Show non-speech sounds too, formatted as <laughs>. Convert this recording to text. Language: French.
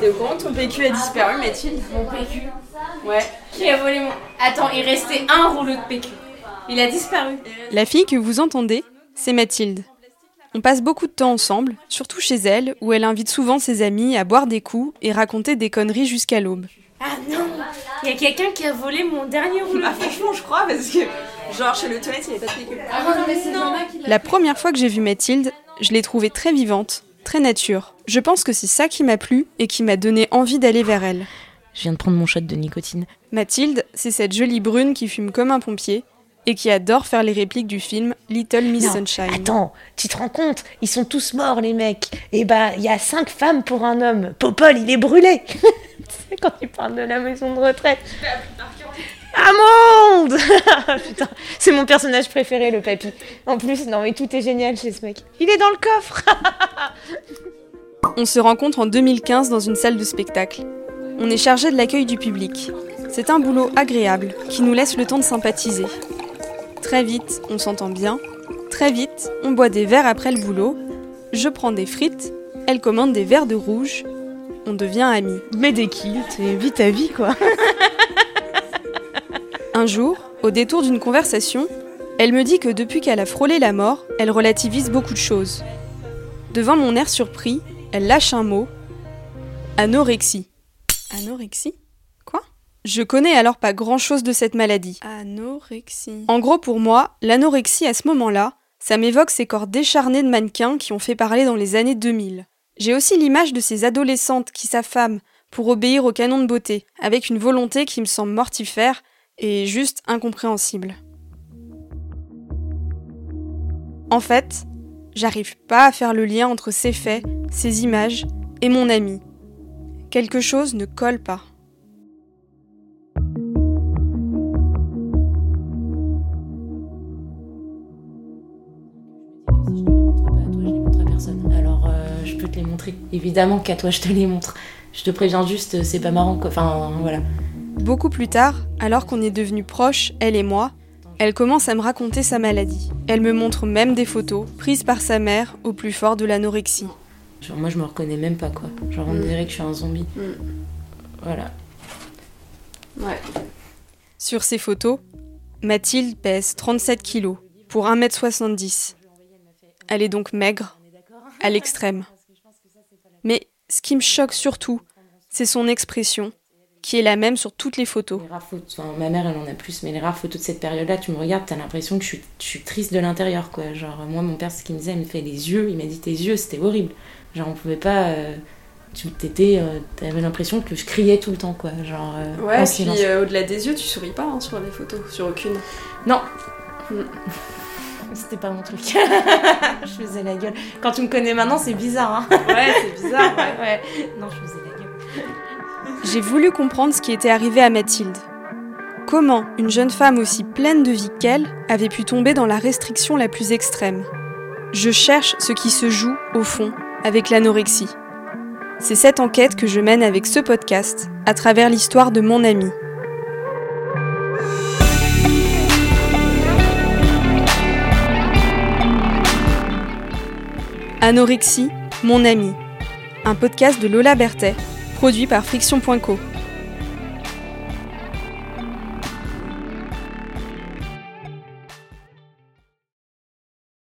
T'es au courant que ton PQ a disparu, Mathilde? Mon PQ Ouais. Qui a volé mon. Attends, il restait un rouleau de PQ. Il a disparu. La fille que vous entendez, c'est Mathilde. On passe beaucoup de temps ensemble, surtout chez elle, où elle invite souvent ses amis à boire des coups et raconter des conneries jusqu'à l'aube. Ah non Il y a quelqu'un qui a volé mon dernier rouleau Ah de PQ. franchement, je crois, parce que genre chez le toilette, il n'y avait pas de PQ. Ah non, mais c'est normal. La première fois que j'ai vu Mathilde, je l'ai trouvée très vivante, très nature. Je pense que c'est ça qui m'a plu et qui m'a donné envie d'aller vers elle. Je viens de prendre mon shot de nicotine. Mathilde, c'est cette jolie brune qui fume comme un pompier et qui adore faire les répliques du film Little Miss Non, Sunshine. Attends, tu te rends compte? Ils sont tous morts, les mecs. Et bah, il y a cinq femmes pour un homme. Popol, il est brûlé. <laughs> C'est quand il parle de la maison de retraite. <laughs> Putain, c'est mon personnage préféré, le papy. En plus, non mais tout est génial chez ce mec. Il est dans le coffre On se rencontre en 2015 dans une salle de spectacle. On est chargé de l'accueil du public. C'est un boulot agréable qui nous laisse le temps de sympathiser. Très vite, on s'entend bien. Très vite, on boit des verres après le boulot. Je prends des frites. Elle commande des verres de rouge. On devient amis. Mais des kills, t'es vite ta vie, quoi. <laughs> Un jour, au détour d'une conversation, elle me dit que depuis qu'elle a frôlé la mort, elle relativise beaucoup de choses. Devant mon air surpris, elle lâche un mot. Anorexie. Anorexie? Quoi? Je connais alors pas grand-chose de cette maladie. Anorexie. En gros, pour moi, l'anorexie à ce moment-là, ça m'évoque ces corps décharnés de mannequins qui ont fait parler dans les années 2000. J'ai aussi l'image de ces adolescentes qui s'affament pour obéir au canon de beauté, avec une volonté qui me semble mortifère et juste incompréhensible. En fait, j'arrive pas à faire le lien entre ces faits, ces images et mon ami. Quelque chose ne colle pas. Euh, te les montrer. Évidemment qu'à toi, je te les montre. Je te préviens juste, c'est pas marrant. Enfin, voilà. Beaucoup plus tard, alors qu'on est devenus proches, elle et moi, elle commence à me raconter sa maladie. Elle me montre même des photos prises par sa mère au plus fort de l'anorexie. Genre, moi, je me reconnais même pas, quoi. Genre, on Mm. dirait que je suis un zombie. Mm. Voilà. Ouais. Sur ces photos, Mathilde pèse 37 kilos pour 1m70. Elle est donc maigre, à l'extrême. Mais ce qui me choque surtout, c'est son expression, qui est la même sur toutes les photos. Les rares photos, enfin, ma mère, elle en a plus, mais les rares photos de cette période-là, tu me regardes, t'as l'impression que je suis, je suis triste de l'intérieur, quoi. Genre, moi, mon père, ce qu'il me disait, il me fait les yeux, il m'a dit tes yeux, c'était horrible. Genre, on pouvait pas. euh, tu t'étais. euh, T'avais l'impression que je criais tout le temps, quoi. Genre. euh, en Ouais, puis silence. euh, au-delà des yeux, tu souris pas hein, sur les photos, sur aucune. Non. Mm. <laughs> C'était pas mon truc. <laughs> je faisais la gueule. Quand tu me connais maintenant, c'est bizarre, hein. Ouais, c'est bizarre, ouais. <laughs> ouais. Non, je faisais la gueule. J'ai voulu comprendre ce qui était arrivé à Mathilde. Comment une jeune femme aussi pleine de vie qu'elle avait pu tomber dans la restriction la plus extrême? Je cherche ce qui se joue, au fond, avec l'anorexie. C'est cette enquête que je mène avec ce podcast, à travers l'histoire de mon ami. Anorexie, mon ami. Un podcast de Lola Berthet, produit par Friction.co.